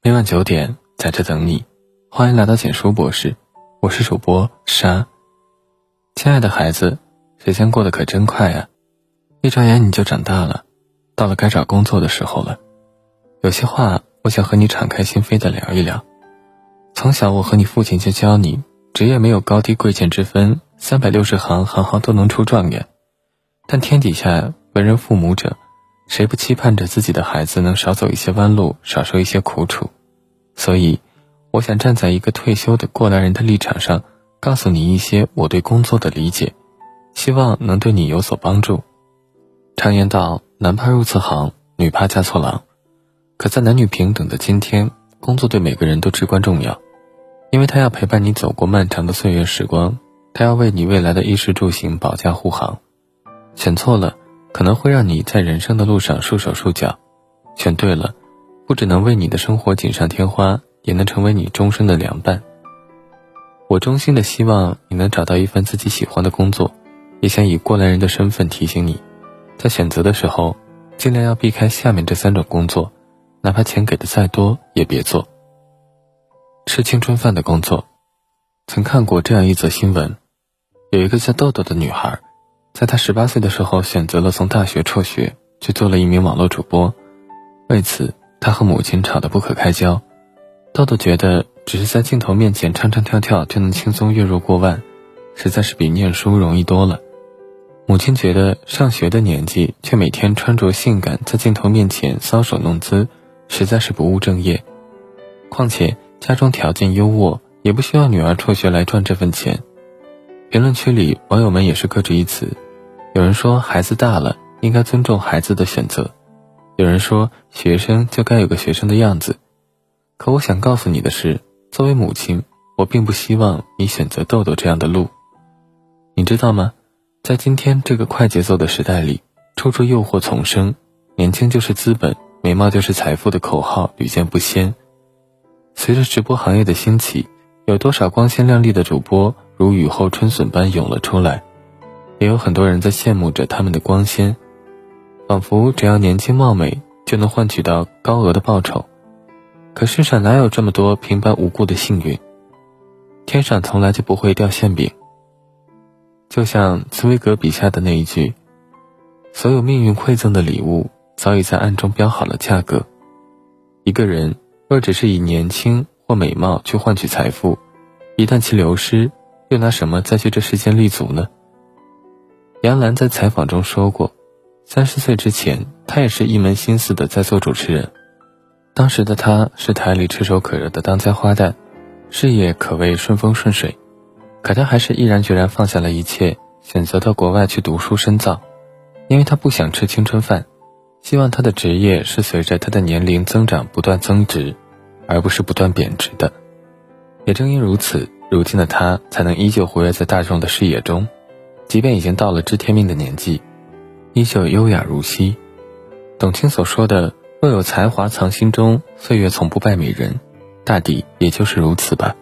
每晚九点在这等你，欢迎来到简书博士，我是主播沙。亲爱的孩子，时间过得可真快啊，一转眼你就长大了，到了该找工作的时候了。有些话我想和你敞开心扉的聊一聊。从小我和你父亲就教你，职业没有高低贵贱之分，三百六十行，行行都能出状元。但天底下为人父母者，谁不期盼着自己的孩子能少走一些弯路，少受一些苦楚？所以，我想站在一个退休的过来人的立场上，告诉你一些我对工作的理解，希望能对你有所帮助。常言道，男怕入错行，女怕嫁错郎。可在男女平等的今天，工作对每个人都至关重要，因为他要陪伴你走过漫长的岁月时光，他要为你未来的衣食住行保驾护航。选错了，可能会让你在人生的路上束手束脚；选对了。不只能为你的生活锦上添花，也能成为你终身的良伴。我衷心的希望你能找到一份自己喜欢的工作，也想以过来人的身份提醒你，在选择的时候，尽量要避开下面这三种工作，哪怕钱给的再多也别做。吃青春饭的工作，曾看过这样一则新闻：有一个叫豆豆的女孩，在她十八岁的时候选择了从大学辍学，去做了一名网络主播，为此。他和母亲吵得不可开交，豆豆觉得只是在镜头面前唱唱跳跳就能轻松月入过万，实在是比念书容易多了。母亲觉得上学的年纪却每天穿着性感在镜头面前搔首弄姿，实在是不务正业。况且家中条件优渥，也不需要女儿辍学来赚这份钱。评论区里网友们也是各执一词，有人说孩子大了应该尊重孩子的选择。有人说，学生就该有个学生的样子，可我想告诉你的是，作为母亲，我并不希望你选择豆豆这样的路。你知道吗？在今天这个快节奏的时代里，处处诱惑丛生，年轻就是资本，美貌就是财富的口号屡见不鲜。随着直播行业的兴起，有多少光鲜亮丽的主播如雨后春笋般涌了出来，也有很多人在羡慕着他们的光鲜。仿佛只要年轻貌美就能换取到高额的报酬，可世上哪有这么多平白无故的幸运？天上从来就不会掉馅饼。就像茨威格笔下的那一句：“所有命运馈赠的礼物早已在暗中标好了价格。”一个人若只是以年轻或美貌去换取财富，一旦其流失，又拿什么再去这世间立足呢？杨澜在采访中说过。三十岁之前，她也是一门心思的在做主持人。当时的她是台里炙手可热的当家花旦，事业可谓顺风顺水。可他还是毅然决然放下了一切，选择到国外去读书深造，因为他不想吃青春饭，希望他的职业是随着他的年龄增长不断增值，而不是不断贬值的。也正因如此，如今的他才能依旧活跃在大众的视野中，即便已经到了知天命的年纪。依旧优雅如昔。董卿所说的“若有才华藏心中，岁月从不败美人”，大抵也就是如此吧。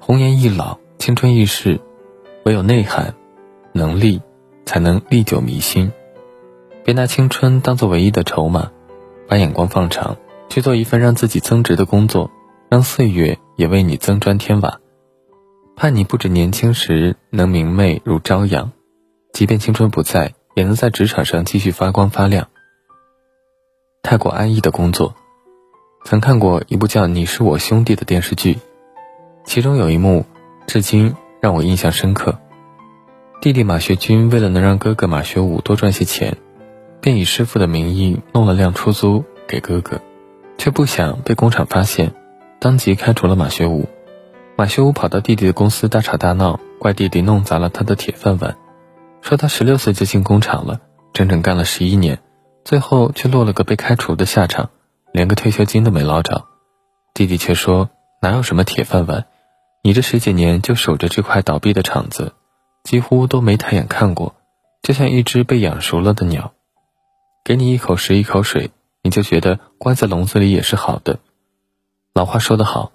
红颜易老，青春易逝，唯有内涵、能力，才能历久弥新。别拿青春当做唯一的筹码，把眼光放长，去做一份让自己增值的工作，让岁月也为你增砖添瓦。盼你不止年轻时能明媚如朝阳，即便青春不在。也能在职场上继续发光发亮。太过安逸的工作，曾看过一部叫《你是我兄弟》的电视剧，其中有一幕至今让我印象深刻。弟弟马学军为了能让哥哥马学武多赚些钱，便以师傅的名义弄了辆出租给哥哥，却不想被工厂发现，当即开除了马学武。马修武跑到弟弟的公司大吵大闹，怪弟弟弄砸了他的铁饭碗。说他十六岁就进工厂了，整整干了十一年，最后却落了个被开除的下场，连个退休金都没捞着。弟弟却说：“哪有什么铁饭碗，你这十几年就守着这块倒闭的厂子，几乎都没抬眼看过，就像一只被养熟了的鸟。给你一口食一口水，你就觉得关在笼子里也是好的。老话说得好，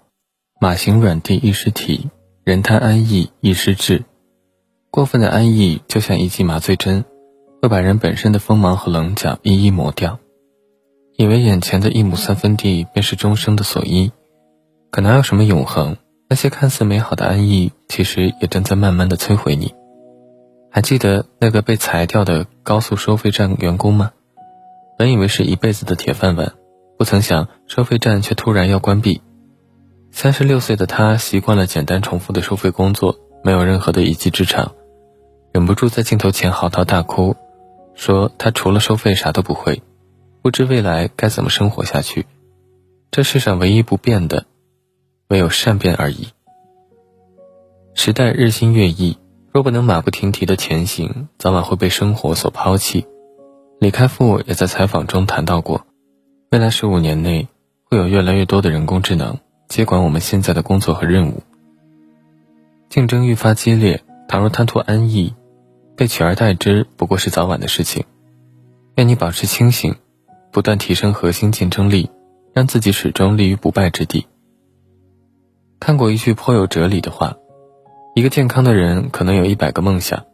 马行软地一失体，人贪安逸一失志。”过分的安逸就像一剂麻醉针，会把人本身的锋芒和棱角一一磨掉。以为眼前的一亩三分地便是终生的所依，可哪有什么永恒？那些看似美好的安逸，其实也正在慢慢的摧毁你。还记得那个被裁掉的高速收费站员工吗？本以为是一辈子的铁饭碗，不曾想收费站却突然要关闭。三十六岁的他习惯了简单重复的收费工作，没有任何的一技之长，忍不住在镜头前嚎啕大哭，说他除了收费啥都不会，不知未来该怎么生活下去。这世上唯一不变的。唯有善变而已。时代日新月异，若不能马不停蹄的前行，早晚会被生活所抛弃。李开复也在采访中谈到过，未来十五年内会有越来越多的人工智能接管我们现在的工作和任务。竞争愈发激烈，倘若贪图安逸，被取而代之不过是早晚的事情。愿你保持清醒，不断提升核心竞争力，让自己始终立于不败之地。看过一句颇有哲理的话：一个健康的人可能有一百个梦想，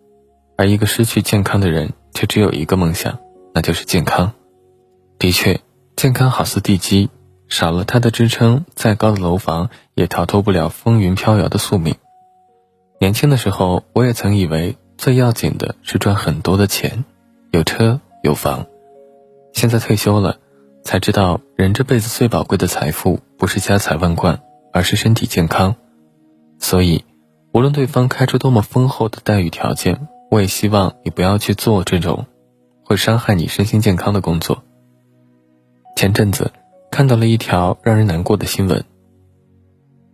而一个失去健康的人却只有一个梦想，那就是健康。的确，健康好似地基，少了它的支撑，再高的楼房也逃脱不了风云飘摇的宿命。年轻的时候，我也曾以为最要紧的是赚很多的钱，有车有房。现在退休了，才知道人这辈子最宝贵的财富不是家财万贯。而是身体健康，所以，无论对方开出多么丰厚的待遇条件，我也希望你不要去做这种会伤害你身心健康的工作。前阵子看到了一条让人难过的新闻：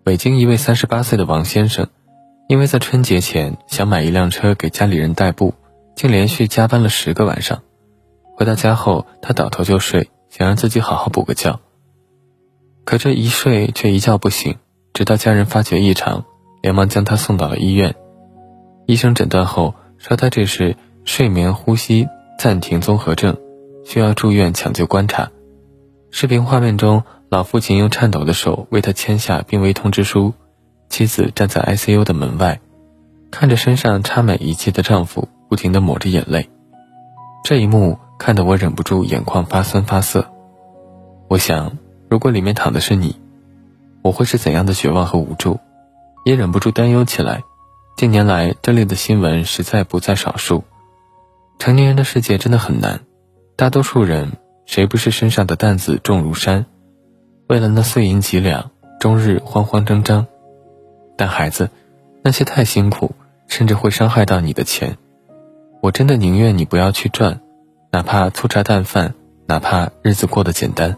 北京一位三十八岁的王先生，因为在春节前想买一辆车给家里人代步，竟连续加班了十个晚上。回到家后，他倒头就睡，想让自己好好补个觉。可这一睡却一觉不醒，直到家人发觉异常，连忙将他送到了医院。医生诊断后说他这是睡眠呼吸暂停综合症，需要住院抢救观察。视频画面中，老父亲用颤抖的手为他签下病危通知书，妻子站在 ICU 的门外，看着身上插满仪器的丈夫，不停地抹着眼泪。这一幕看得我忍不住眼眶发酸发涩。我想。如果里面躺的是你，我会是怎样的绝望和无助？也忍不住担忧起来。近年来，这类的新闻实在不在少数。成年人的世界真的很难，大多数人谁不是身上的担子重如山，为了那碎银几两，终日慌慌张张。但孩子，那些太辛苦，甚至会伤害到你的钱，我真的宁愿你不要去赚，哪怕粗茶淡饭，哪怕日子过得简单。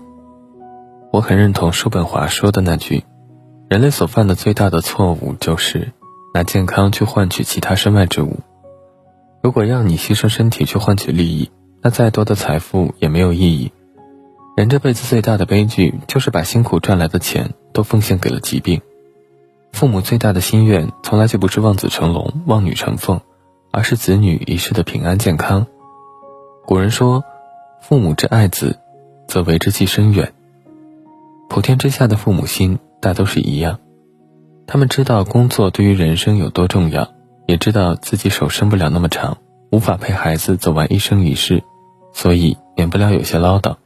我很认同叔本华说的那句：“人类所犯的最大的错误就是拿健康去换取其他身外之物。如果要你牺牲身体去换取利益，那再多的财富也没有意义。人这辈子最大的悲剧就是把辛苦赚来的钱都奉献给了疾病。父母最大的心愿从来就不是望子成龙、望女成凤，而是子女一世的平安健康。古人说：‘父母之爱子，则为之计深远。’”普天之下的父母心大都是一样，他们知道工作对于人生有多重要，也知道自己手伸不了那么长，无法陪孩子走完一生一世，所以免不了有些唠叨。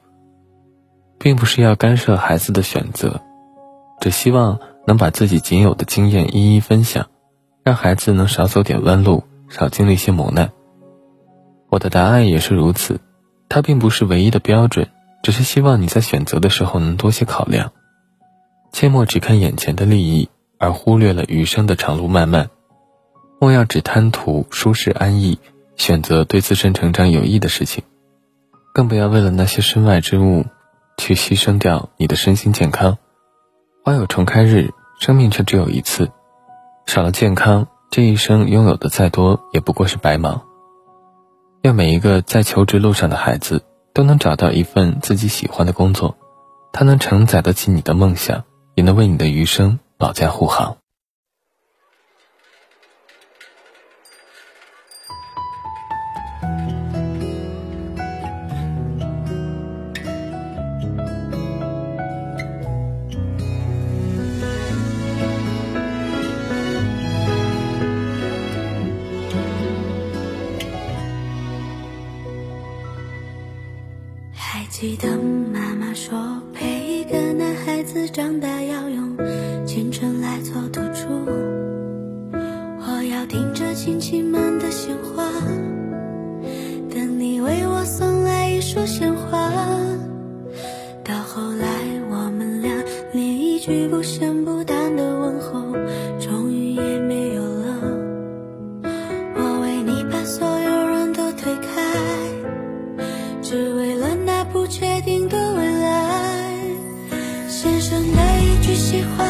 并不是要干涉孩子的选择，只希望能把自己仅有的经验一一分享，让孩子能少走点弯路，少经历些磨难。我的答案也是如此，它并不是唯一的标准。只是希望你在选择的时候能多些考量，切莫只看眼前的利益，而忽略了余生的长路漫漫。莫要只贪图舒适安逸，选择对自身成长有益的事情，更不要为了那些身外之物，去牺牲掉你的身心健康。花有重开日，生命却只有一次，少了健康，这一生拥有的再多也不过是白忙。愿每一个在求职路上的孩子。都能找到一份自己喜欢的工作，它能承载得起你的梦想，也能为你的余生保驾护航。长大要用青春来做赌注，我要听着亲戚们的闲话，等你为我送来一束鲜花。到后来，我们俩连一句不咸不淡的问候，终于也没有了。我为你把所有人都推开，只为了那不确定的未来。先生的一句喜欢，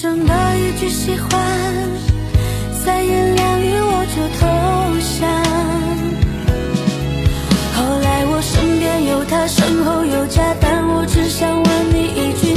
声的一句喜欢，三言两语我就投降。后来我身边有他，身后有家，但我只想问你一句。